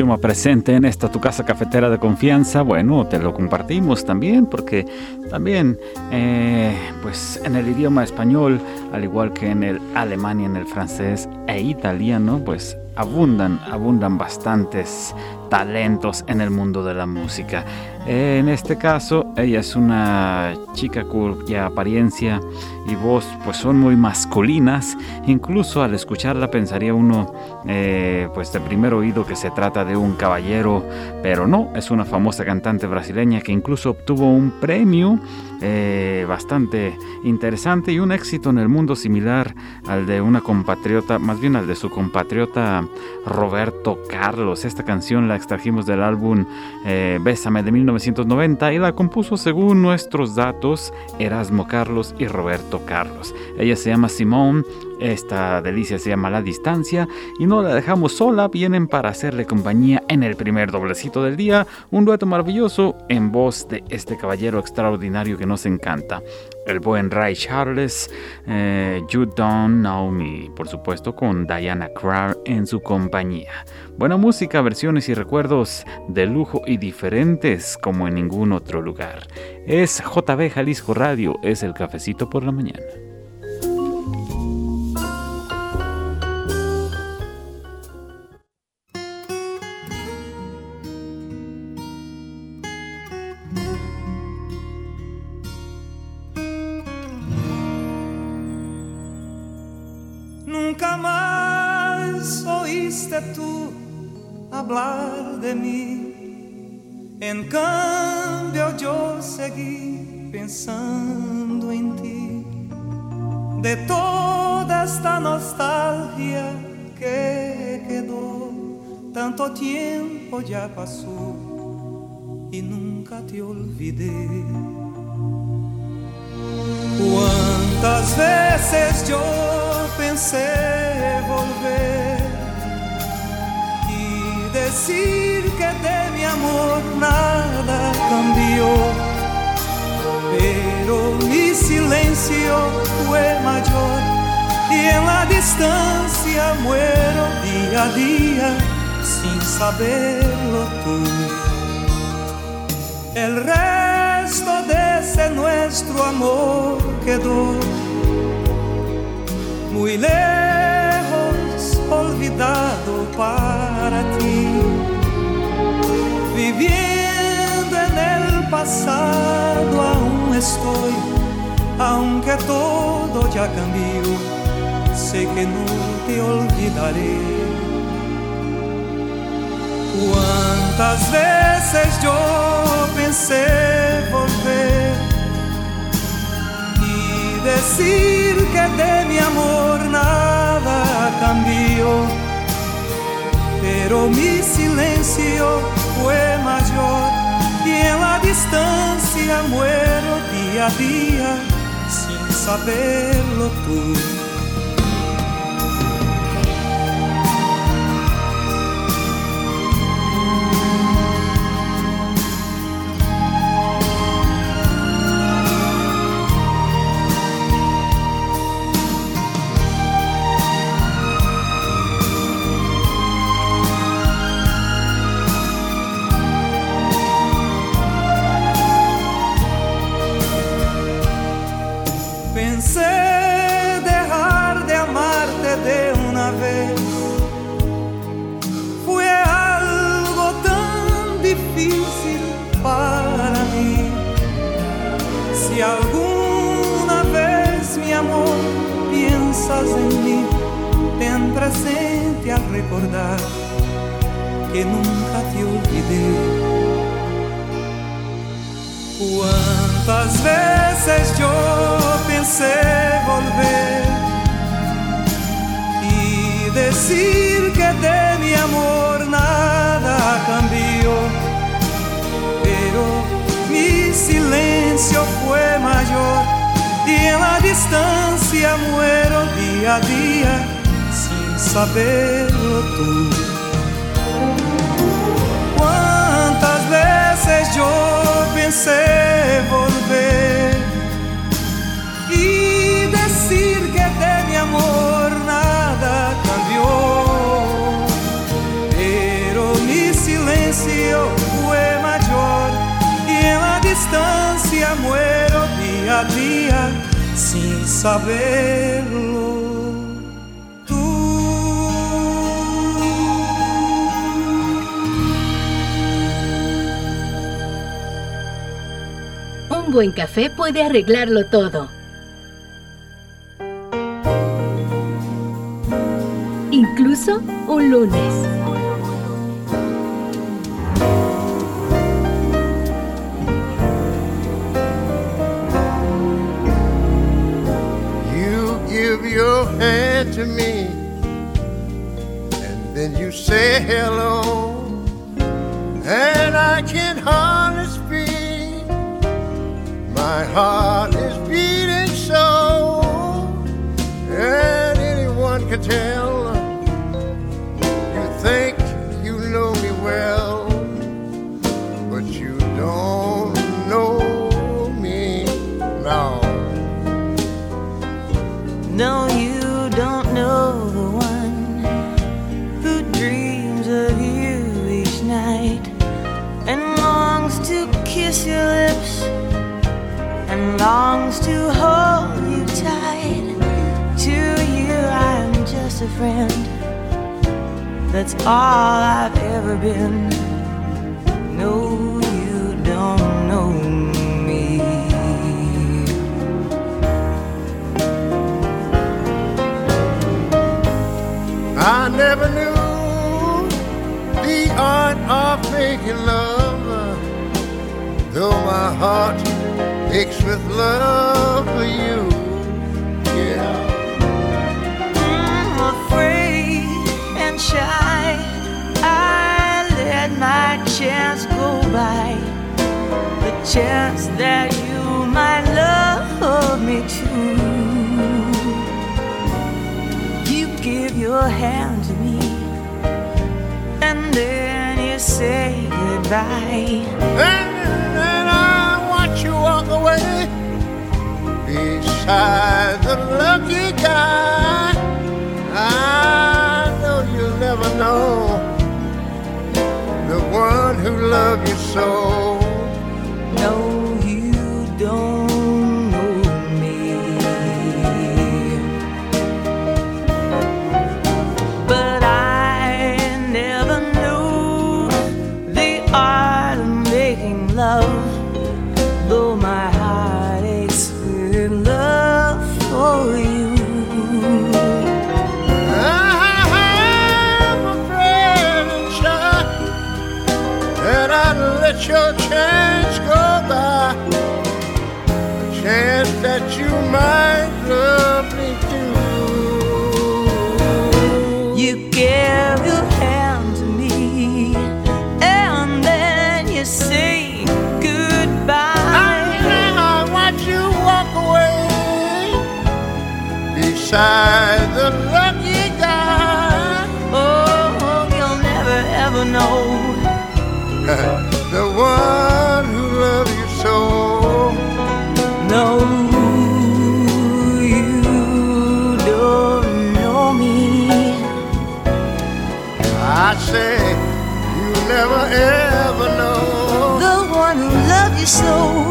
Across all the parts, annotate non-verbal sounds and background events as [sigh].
Idioma presente en esta tu casa cafetera de confianza, bueno, te lo compartimos también porque también eh, pues en el idioma español, al igual que en el alemán y en el francés e italiano, pues abundan, abundan bastantes talentos en el mundo de la música. En este caso, ella es una chica cuya apariencia y voz pues son muy masculinas. Incluso al escucharla pensaría uno eh, pues de primer oído que se trata de un caballero, pero no, es una famosa cantante brasileña que incluso obtuvo un premio eh, bastante interesante y un éxito en el mundo similar al de una compatriota, más bien al de su compatriota Roberto Carlos. Esta canción la extrajimos del álbum eh, Bésame de 1990 y la compuso según nuestros datos Erasmo Carlos y Roberto Carlos. Ella se llama Simón esta delicia se llama La Distancia y no la dejamos sola, vienen para hacerle compañía en el primer doblecito del día, un dueto maravilloso en voz de este caballero extraordinario que nos encanta, el buen Ray Charles, eh, You Don't Know Me, por supuesto con Diana Krall en su compañía. Buena música, versiones y recuerdos de lujo y diferentes como en ningún otro lugar. Es JB Jalisco Radio, es el cafecito por la mañana. Mí. En cambio yo seguí pensando en ti. De toda esta nostalgia que quedó, tanto tiempo ya pasó y nunca te olvidé. Cuántas veces yo pensé volver decir que de mi amor nada cambió, pero mi silencio fue mayor y en la distancia muero día a día sin saberlo tú. El resto de ese nuestro amor quedó muy lejos, olvidado para viviendo en el pasado aún estoy, aunque todo ya cambió, sé que no te olvidaré. Cuando Quantas vezes yo pensé volver y decir que de mi amor nada cambió, pero mi silencio fue mayor y en la distancia muero día a día sin saberlo tú. Que nunca te olvidé. Quantas vezes yo pensé volver y decir que de mi amor nada cambió, pero mi silencio fue mayor y en la distancia muero día a día sin saberlo tú. yo pensé volver y decir que de mi amor nada cambió, pero mi silencio fue mayor y en la distancia muero día a día sin saberlo. Un buen café puede arreglarlo todo. Incluso un lunes. You give your to me and then you say hello and I can my heart is beating so, and anyone can tell. Longs to hold you tight. To you, I'm just a friend. That's all I've ever been. No, you don't know me. I never knew the art of making love, though my heart aches with love for you. Yeah. I'm afraid and shy. I let my chance go by. The chance that you might love me too. You give your hand to me, and then you say goodbye. And away beside the lucky guy. I know you'll never know the one who loved you so. slow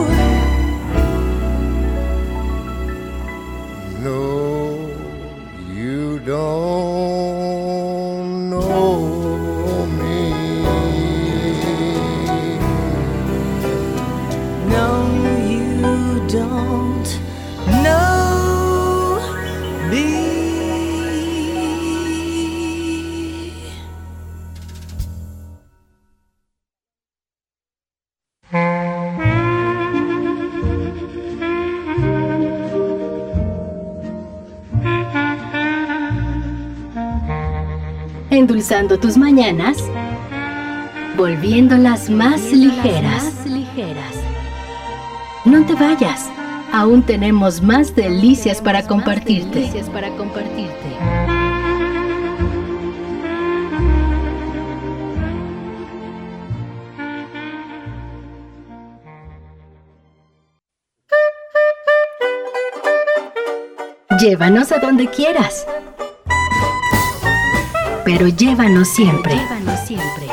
tus mañanas, volviéndolas más ligeras. No te vayas, aún tenemos más delicias para compartirte. Llévanos a donde quieras pero llévanos siempre. Llévanos siempre.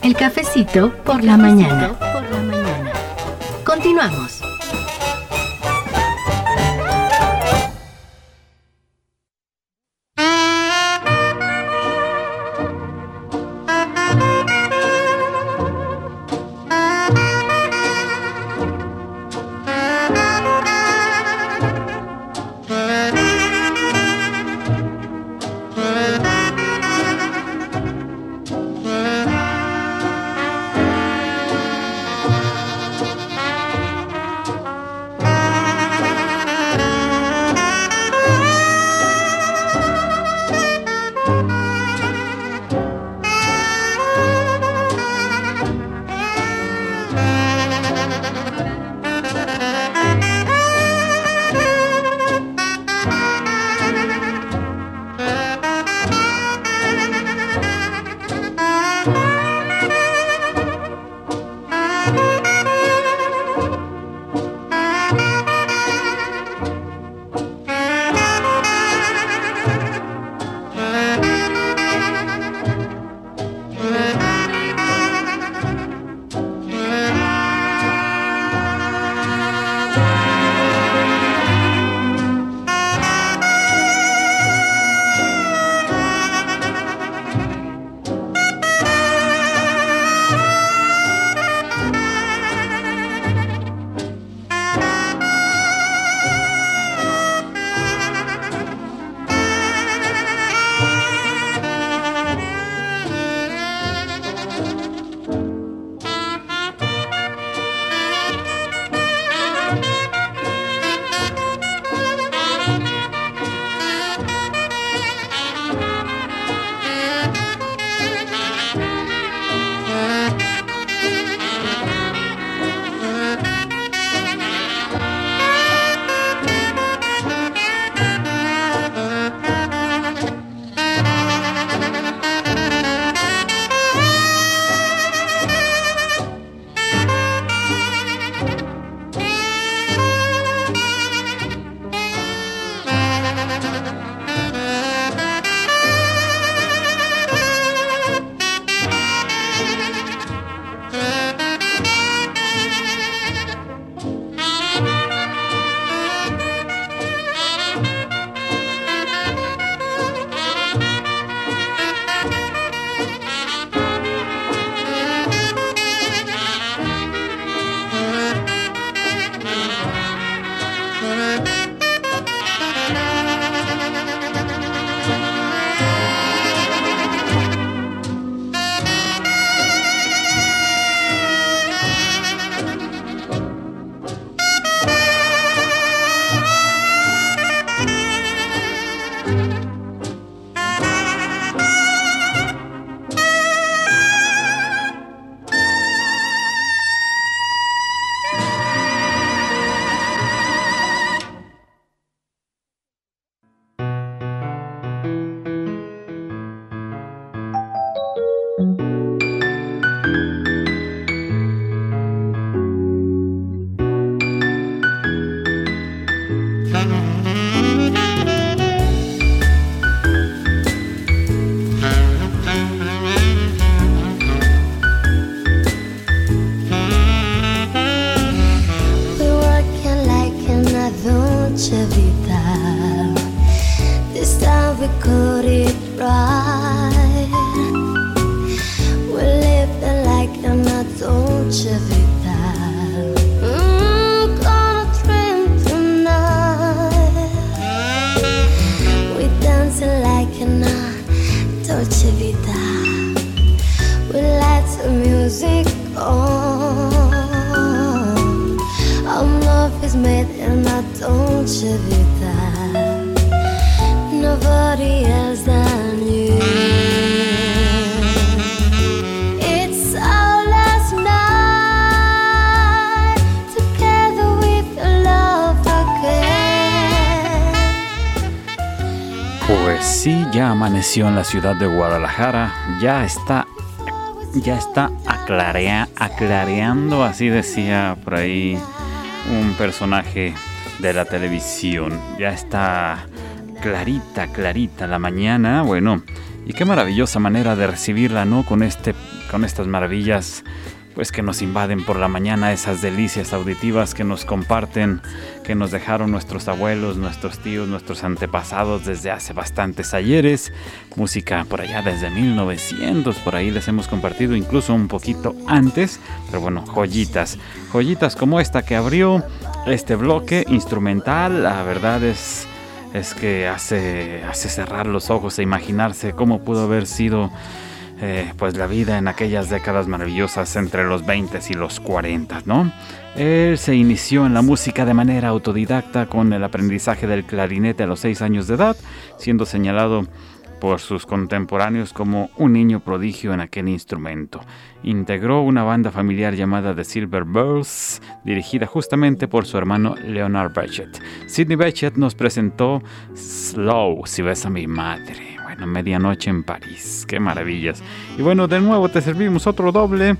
El cafecito por la mañana. Por la mañana. Continuamos. En la ciudad de Guadalajara ya está ya está aclareando, así decía por ahí un personaje de la televisión. Ya está clarita, clarita la mañana. Bueno, y qué maravillosa manera de recibirla, ¿no? Con este con estas maravillas pues que nos invaden por la mañana esas delicias auditivas que nos comparten, que nos dejaron nuestros abuelos, nuestros tíos, nuestros antepasados desde hace bastantes ayeres, música por allá desde 1900, por ahí les hemos compartido incluso un poquito antes, pero bueno, joyitas, joyitas como esta que abrió este bloque instrumental, la verdad es es que hace hace cerrar los ojos e imaginarse cómo pudo haber sido eh, pues la vida en aquellas décadas maravillosas entre los 20 y los 40, ¿no? Él se inició en la música de manera autodidacta con el aprendizaje del clarinete a los 6 años de edad, siendo señalado por sus contemporáneos como un niño prodigio en aquel instrumento. Integró una banda familiar llamada The Silver Bells, dirigida justamente por su hermano Leonard Bechet. Sidney Bechet nos presentó Slow, si ves a mi madre bueno, medianoche en París. Qué maravillas. Y bueno, de nuevo te servimos otro doble.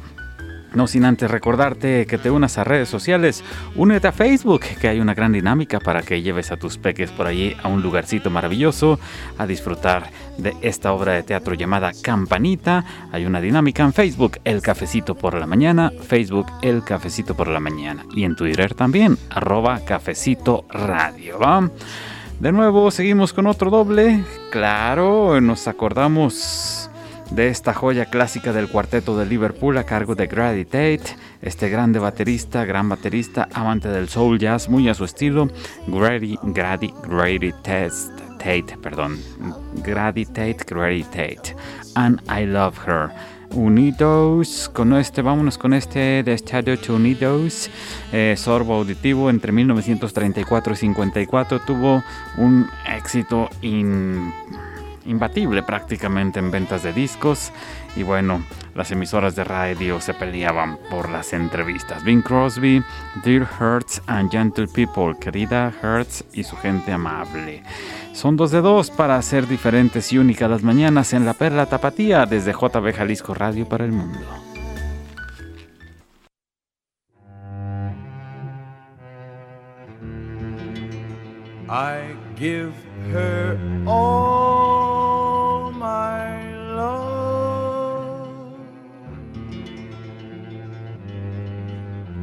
No sin antes recordarte que te unas a redes sociales, únete a Facebook, que hay una gran dinámica para que lleves a tus peques por allí a un lugarcito maravilloso a disfrutar de esta obra de teatro llamada Campanita. Hay una dinámica en Facebook, El Cafecito por la Mañana, Facebook El Cafecito por la Mañana. Y en Twitter también, arroba Cafecito Radio. De nuevo seguimos con otro doble. Claro, nos acordamos de esta joya clásica del cuarteto de Liverpool a cargo de Grady Tate, este grande baterista, gran baterista, amante del soul jazz, muy a su estilo. Grady, Grady, Grady Tate, Tate, perdón. Grady Tate, Grady Tate. And I Love Her unidos con este, vámonos con este de Estadio Unidos, eh, sorbo auditivo entre 1934 y 54 tuvo un éxito imbatible prácticamente en ventas de discos y bueno, las emisoras de radio se peleaban por las entrevistas. Bing Crosby, Dear Hertz and Gentle People, querida Hertz y su gente amable. Son dos de dos para ser diferentes y únicas las mañanas en La Perla Tapatía desde JB Jalisco Radio para el Mundo. I give her all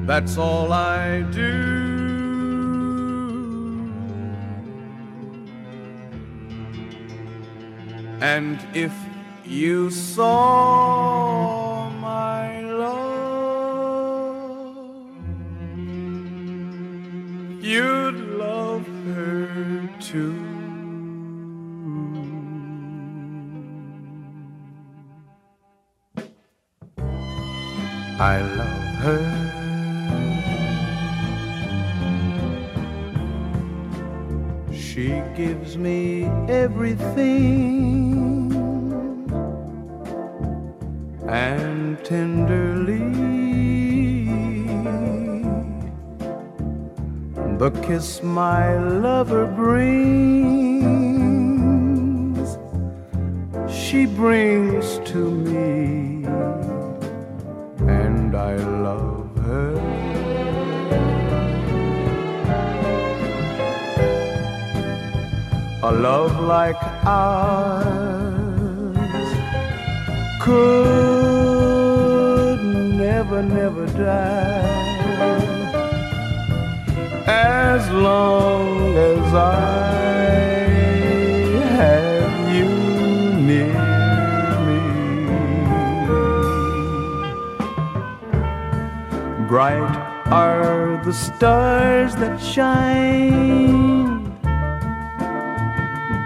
That's all I do. And if you saw my love, you'd love her too. I love her. Gives me everything. And tenderly the kiss my lover brings she brings to me. And I love love like ours could never, never die as long as I have you near me. Bright are the stars that shine,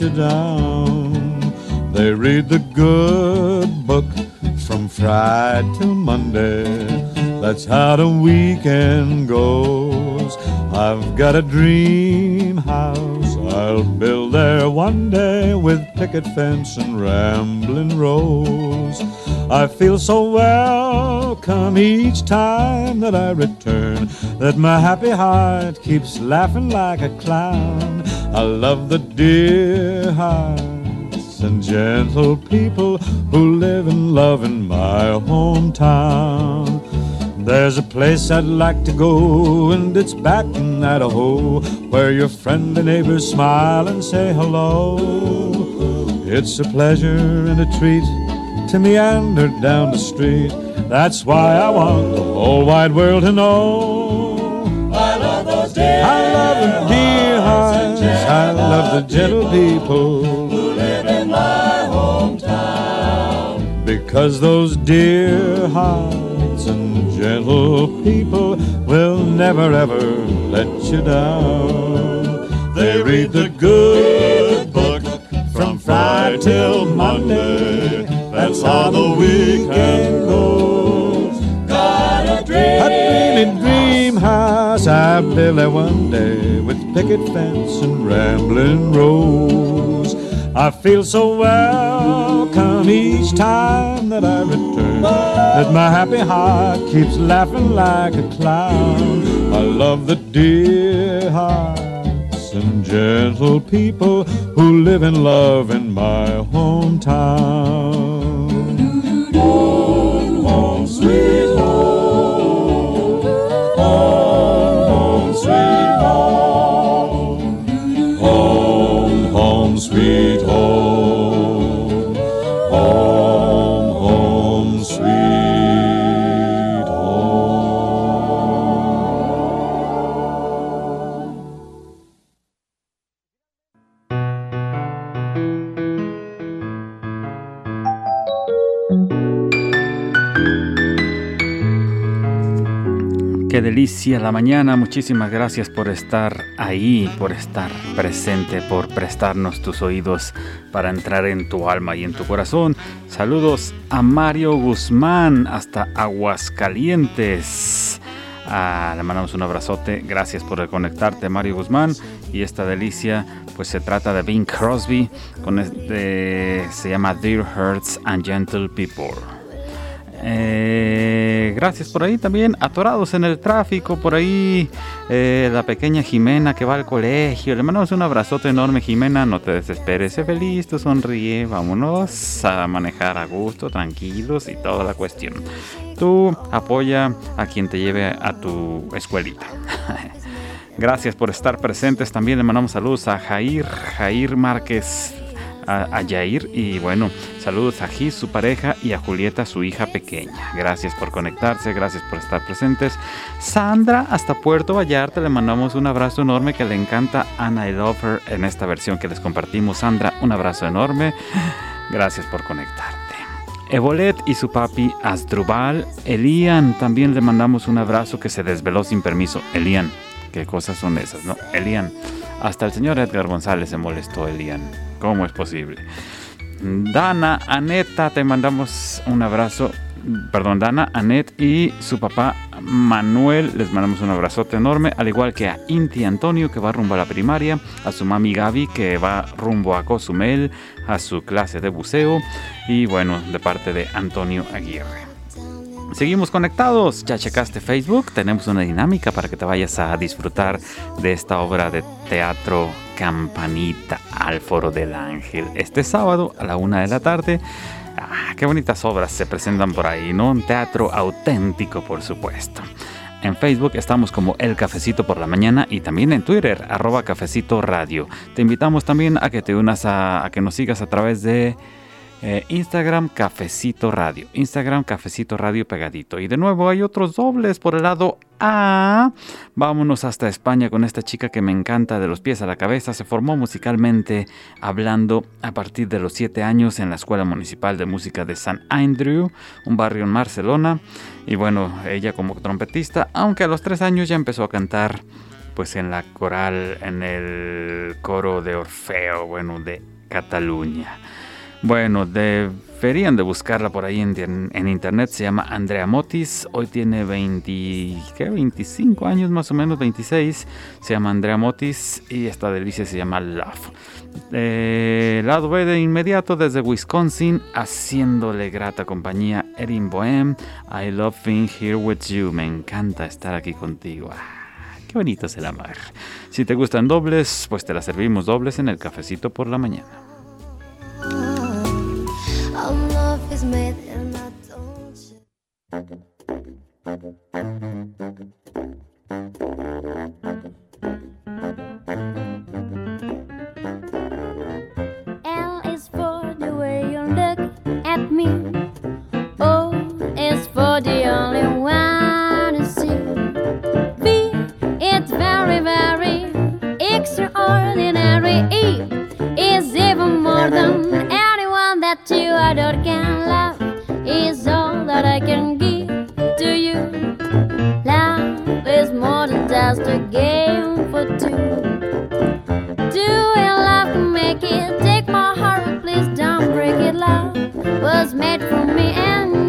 you down. They read the good book from Friday till Monday. That's how the weekend goes. I've got a dream house I'll build there one day with picket fence and rambling rose. I feel so each time that I return that my happy heart keeps laughing like a clown. I love the dear hearts and gentle people who live and love in my hometown. There's a place I'd like to go, and it's back in Idaho, where your friendly neighbors smile and say hello. It's a pleasure and a treat to meander down the street. That's why I want the whole wide world to know. I love those dear I love the dear hearts, I love the gentle people who live in my hometown. Because those dear hearts and gentle people will never ever let you down. They read the good book from Friday till Monday. That's how the weekend goes. Got a dream, A dreamy dream house I built there one day with picket fence and rambling rose. I feel so welcome each time that I return that my happy heart keeps laughing like a clown. I love the dear hearts and gentle people who live in love in my hometown. Home, home, sweet home. Delicia la mañana. Muchísimas gracias por estar ahí, por estar presente, por prestarnos tus oídos para entrar en tu alma y en tu corazón. Saludos a Mario Guzmán hasta Aguascalientes. Ah, le mandamos un abrazote. Gracias por reconectarte, Mario Guzmán. Y esta delicia, pues se trata de Bing Crosby. Con este, se llama Dear Hearts and Gentle People. Eh, gracias por ahí también, atorados en el tráfico, por ahí eh, la pequeña Jimena que va al colegio. Le mandamos un abrazote enorme, Jimena. No te desesperes, sé feliz, tú sonríe. Vámonos a manejar a gusto, tranquilos y toda la cuestión. Tú apoya a quien te lleve a tu escuelita. [laughs] Gracias por estar presentes. También le mandamos saludos a Jair, Jair Márquez a, a y bueno, saludos a Gis, su pareja y a Julieta, su hija pequeña. Gracias por conectarse, gracias por estar presentes. Sandra, hasta Puerto Vallarta, le mandamos un abrazo enorme que le encanta Anna I Love en esta versión que les compartimos. Sandra, un abrazo enorme. Gracias por conectarte. Evolet y su papi Asdrubal. Elian, también le mandamos un abrazo que se desveló sin permiso. Elian, qué cosas son esas, ¿no? Elian. Hasta el señor Edgar González se molestó, Elian. ¿Cómo es posible? Dana, Aneta, te mandamos un abrazo. Perdón, Dana, Anet y su papá Manuel, les mandamos un abrazote enorme, al igual que a Inti Antonio que va rumbo a la primaria, a su mami Gaby que va rumbo a Cozumel, a su clase de buceo y bueno, de parte de Antonio Aguirre. Seguimos conectados. Ya checaste Facebook. Tenemos una dinámica para que te vayas a disfrutar de esta obra de teatro Campanita al Foro del Ángel. Este sábado a la una de la tarde. Ah, qué bonitas obras se presentan por ahí, ¿no? Un teatro auténtico, por supuesto. En Facebook estamos como El Cafecito por la Mañana y también en Twitter, arroba Cafecito Radio. Te invitamos también a que te unas a, a que nos sigas a través de eh, Instagram Cafecito Radio. Instagram Cafecito Radio pegadito. Y de nuevo hay otros dobles por el lado A. Vámonos hasta España con esta chica que me encanta de los pies a la cabeza. Se formó musicalmente hablando a partir de los 7 años en la Escuela Municipal de Música de San Andrew, un barrio en Barcelona. Y bueno, ella como trompetista, aunque a los 3 años ya empezó a cantar pues en la coral, en el coro de Orfeo, bueno, de Cataluña. Bueno, deberían de buscarla por ahí en, internet. Se llama Andrea Motis. Hoy tiene 20, ¿qué? 25 años más o menos, 26. Se llama Andrea Motis y esta delicia se llama Love. Eh, lado B de inmediato desde Wisconsin, haciéndole grata compañía Erin Bohem. I love being here with you. Me encanta estar aquí contigo. Ah, qué bonito es el amar. Si te gustan dobles, pues te la servimos dobles en el cafecito por la mañana. That you adore can love just a game for two. Doing love make it. Take my heart, please don't break it. Love was made for me and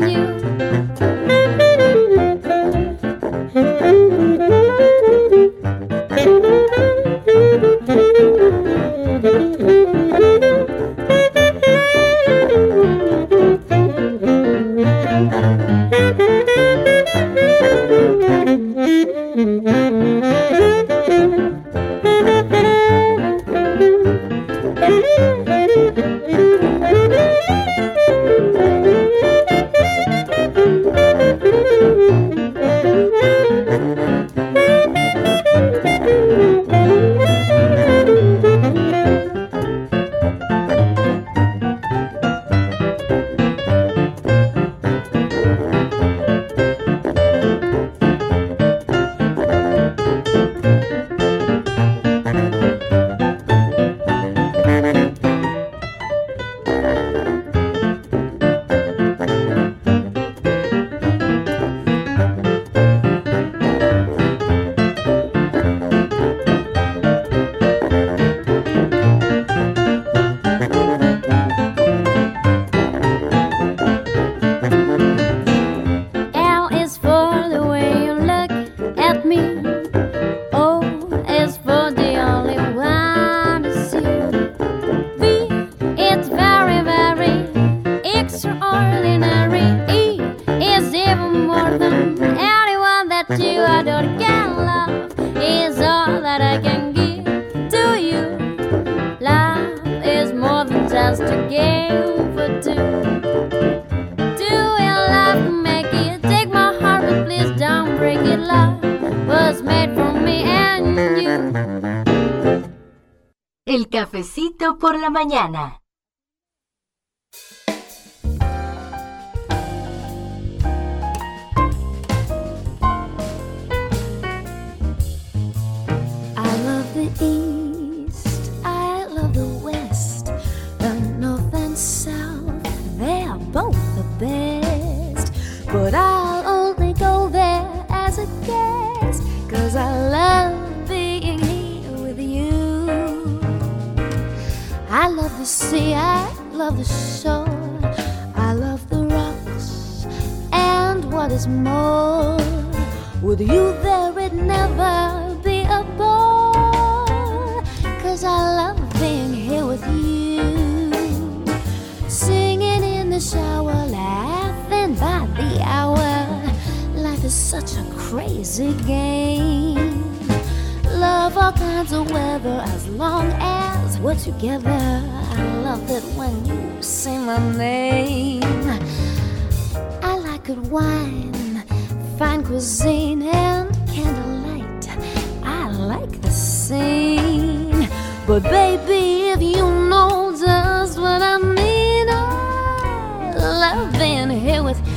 El cafecito por la mañana. Love the sea, I love the shore, I love the rocks, and what is more, with you there it never be a bore. Cause I love being here with you. Singing in the shower, laughing by the hour. Life is such a crazy game. Love all kinds of weather as long as we're together. I love it when you say my name. I like good wine, fine cuisine, and candlelight. I like the scene. But baby, if you know just what I mean, oh, I love being here with you.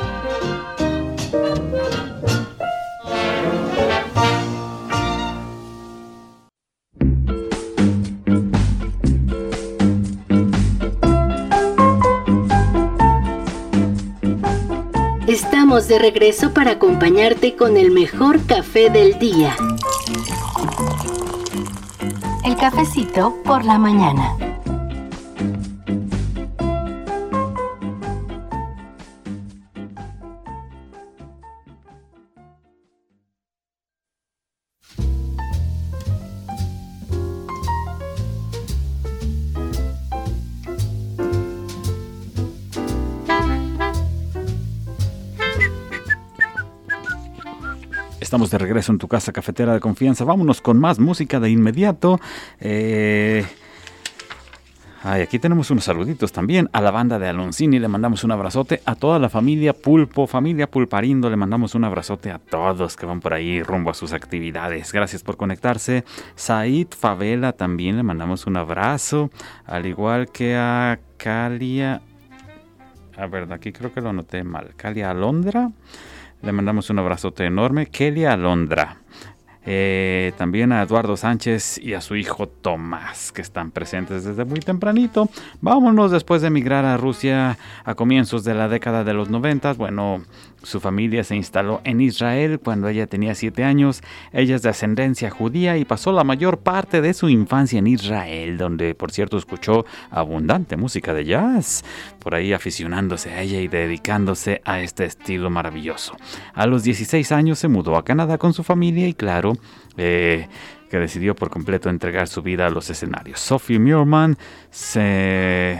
De regreso para acompañarte con el mejor café del día. El cafecito por la mañana. Estamos de regreso en tu casa cafetera de confianza. Vámonos con más música de inmediato. Eh, Ay, aquí tenemos unos saluditos también a la banda de Aloncini, le mandamos un abrazote a toda la familia Pulpo, familia Pulparindo, le mandamos un abrazote a todos que van por ahí rumbo a sus actividades. Gracias por conectarse. Said Favela también le mandamos un abrazo, al igual que a Calia. A ver, aquí creo que lo anoté mal. Calia Alondra. Le mandamos un abrazote enorme. Kelia Alondra. Eh, también a Eduardo Sánchez y a su hijo Tomás, que están presentes desde muy tempranito. Vámonos después de emigrar a Rusia a comienzos de la década de los 90. Bueno, su familia se instaló en Israel cuando ella tenía 7 años. Ella es de ascendencia judía y pasó la mayor parte de su infancia en Israel, donde por cierto escuchó abundante música de jazz, por ahí aficionándose a ella y dedicándose a este estilo maravilloso. A los 16 años se mudó a Canadá con su familia y claro, eh, que decidió por completo entregar su vida a los escenarios. Sophie Muirman, se...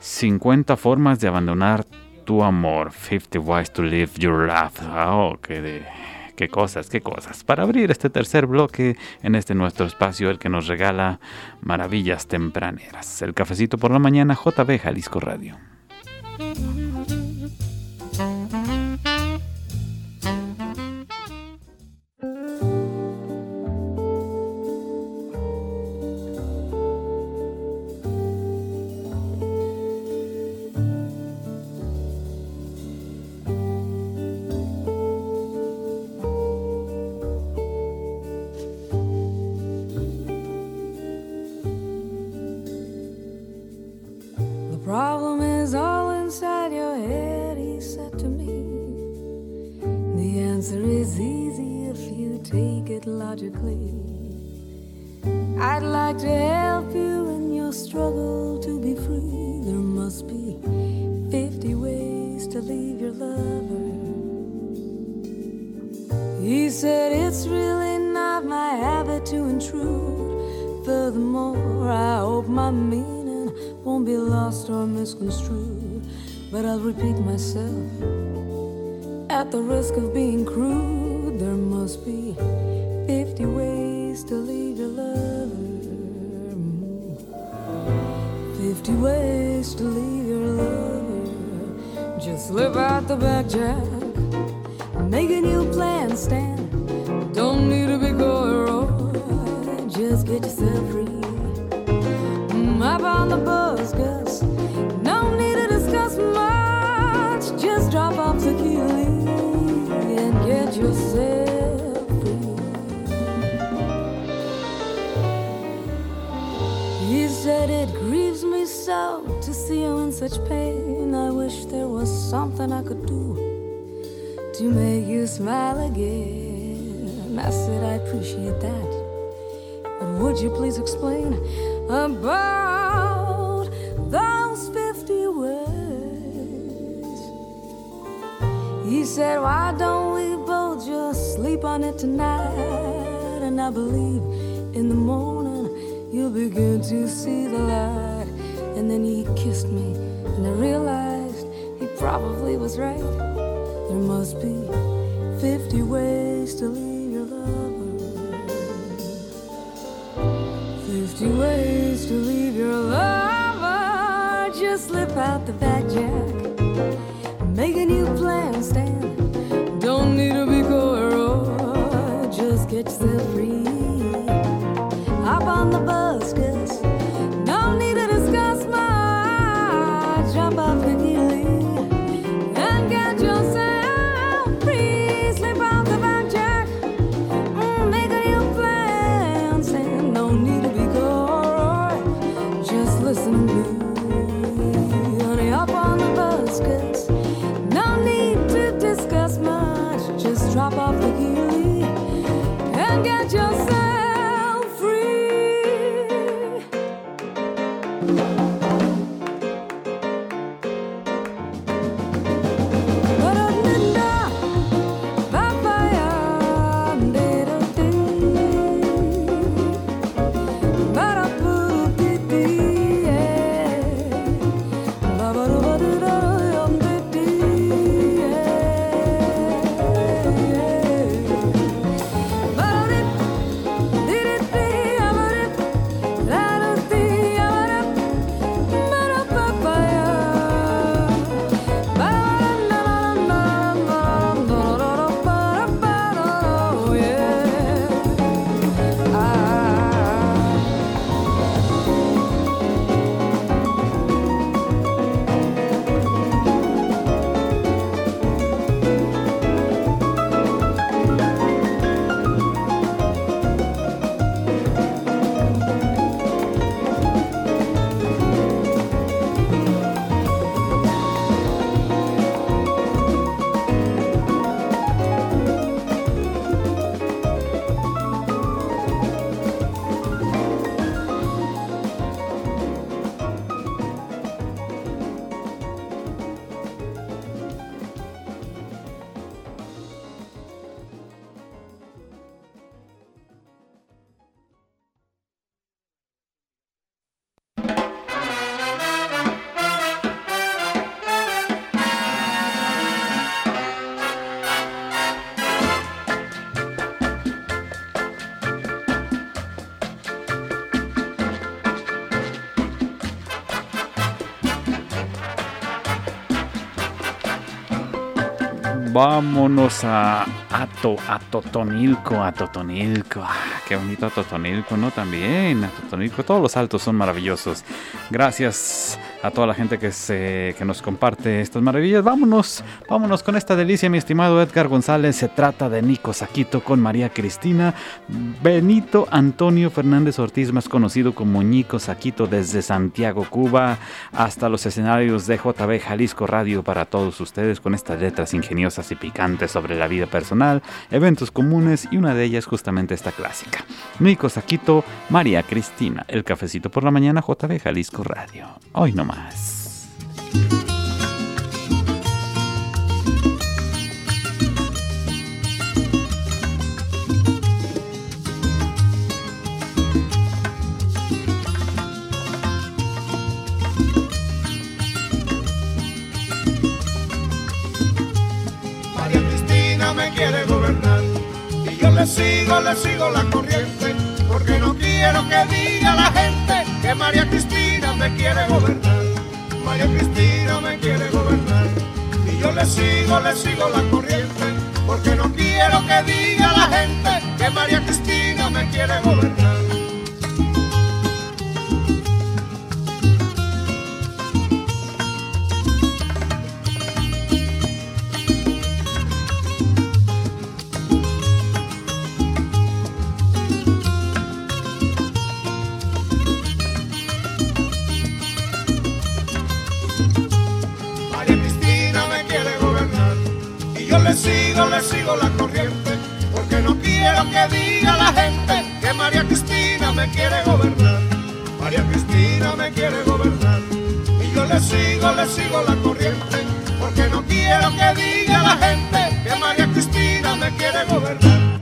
50 formas de abandonar tu amor, 50 Ways to Live Your Life. Oh, qué, qué cosas, qué cosas. Para abrir este tercer bloque en este nuestro espacio, el que nos regala maravillas tempraneras. El cafecito por la mañana, JB Jalisco Radio. out to see you in such pain. I wish there was something I could do to make you smile again. I said, I appreciate that. But would you please explain about those 50 words? He said, Why don't we both just sleep on it tonight? And I believe in the morning you'll begin to see the light and then he kissed me, and I realized he probably was right. There must be 50 ways to leave your lover. 50 ways to leave your lover. Just slip out the back jack, make a new plan, stand. Don't need to be coy, just get yourself. Vámonos a Ato, a Totonilco, a Totonilco. Ah, qué bonito a Totonilco, ¿no? También a Totonilco. Todos los altos son maravillosos. Gracias a toda la gente que, se, que nos comparte estas maravillas. Vámonos, vámonos con esta delicia, mi estimado Edgar González. Se trata de Nico Saquito con María Cristina. Benito Antonio Fernández Ortiz, más conocido como Nico Saquito, desde Santiago, Cuba, hasta los escenarios de JB Jalisco Radio para todos ustedes con estas letras ingeniosas y picantes sobre la vida personal, eventos comunes y una de ellas justamente esta clásica. Nico Saquito, María Cristina, el cafecito por la mañana, JB Jalisco Radio. Hoy no María Cristina me quiere gobernar. Y yo le sigo, le sigo la corriente porque no quiero que diga la gente Cristina me quiere gobernar y yo le sigo, le sigo la corriente porque no quiero que diga la gente que María Cristina me quiere gobernar. Quiere gobernar. María Cristina me quiere gobernar y yo le sigo, le sigo la corriente porque no quiero que diga la gente que María Cristina me quiere gobernar.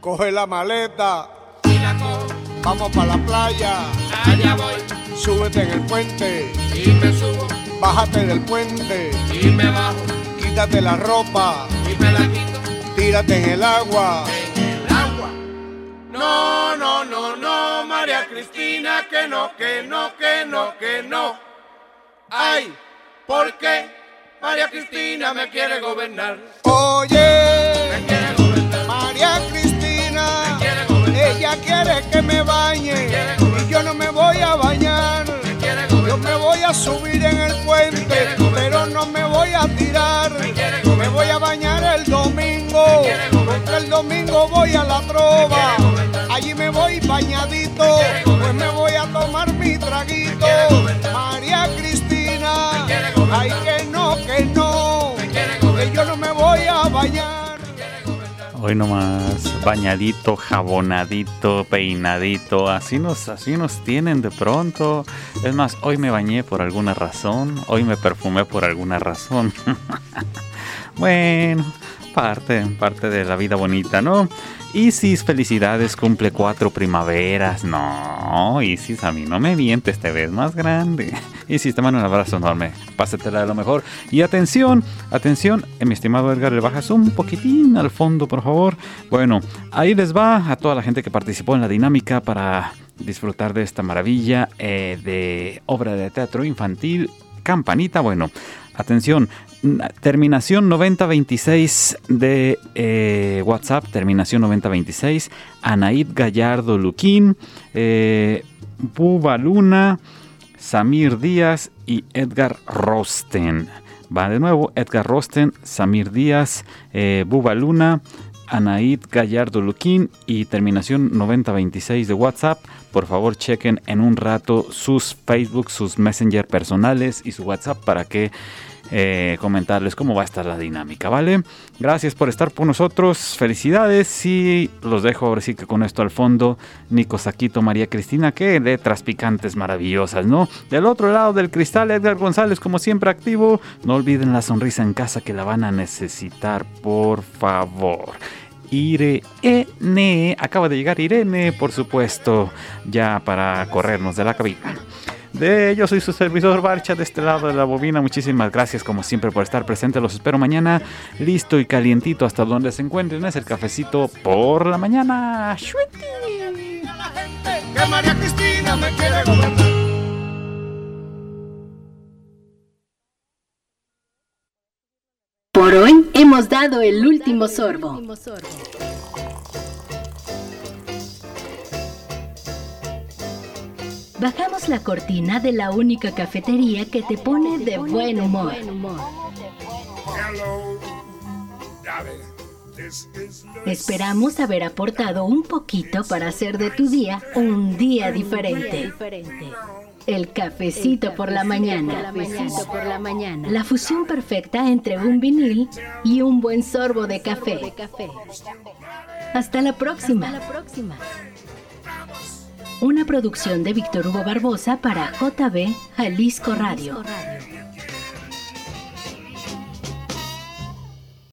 Coge la maleta y la cojo. Vamos para la playa. Allá voy. Súbete en el puente y me subo. Bájate del puente y me bajo. Quítate la ropa y me la quito. Tírate en el agua. En el agua. No, María Cristina, que no, que no, que no, que no. Ay, ¿por qué María Cristina me quiere gobernar? Oye, me quiere gobernar. María Cristina, me quiere gobernar. ella quiere que me bañe y yo no me voy a bañar. Yo me voy a subir en el puente, pero no me voy a tirar. Me voy a bañar el domingo, porque el domingo voy a la trova. Voy bañadito, pues me voy a tomar mi traguito. María Cristina, ay que no, que no, que yo no me voy a bañar. Hoy nomás bañadito, jabonadito, peinadito, así nos, así nos tienen de pronto. Es más, hoy me bañé por alguna razón, hoy me perfumé por alguna razón. [laughs] bueno, parte, parte de la vida bonita, ¿no? Isis, felicidades, cumple cuatro primaveras. No, Isis, a mí no me mientes, te ves más grande. Isis, te mando un abrazo enorme. Pásatela de lo mejor. Y atención, atención, eh, mi estimado Edgar, le bajas un poquitín al fondo, por favor. Bueno, ahí les va a toda la gente que participó en la dinámica para disfrutar de esta maravilla eh, de obra de teatro infantil. Campanita, bueno, atención, terminación 9026 de eh, WhatsApp, terminación 9026, Anaid Gallardo Luquín, eh, Buba Luna, Samir Díaz y Edgar Rosten. Va de nuevo, Edgar Rosten, Samir Díaz, eh, Buba Luna, Anaid Gallardo Luquín y terminación 9026 de WhatsApp. Por favor, chequen en un rato sus Facebook, sus Messenger personales y su WhatsApp para que eh, comentarles cómo va a estar la dinámica, ¿vale? Gracias por estar por nosotros, felicidades y los dejo ahora sí que con esto al fondo, Nico Saquito, María Cristina, qué letras picantes maravillosas, ¿no? Del otro lado del cristal, Edgar González, como siempre activo, no olviden la sonrisa en casa que la van a necesitar, por favor. Irene, acaba de llegar Irene, por supuesto, ya para corrernos de la cabina. De yo soy su servidor Barcha de este lado de la bobina. Muchísimas gracias como siempre por estar presente. Los espero mañana listo y calientito hasta donde se encuentren. Es el cafecito por la mañana. Quiere gobernar. hemos dado el último sorbo. Bajamos la cortina de la única cafetería que te pone de buen humor. Esperamos haber aportado un poquito para hacer de tu día un día diferente. El cafecito por la mañana. La fusión perfecta entre un vinil y un buen sorbo de café. Hasta la próxima. Una producción de Víctor Hugo Barbosa para JB Jalisco Radio.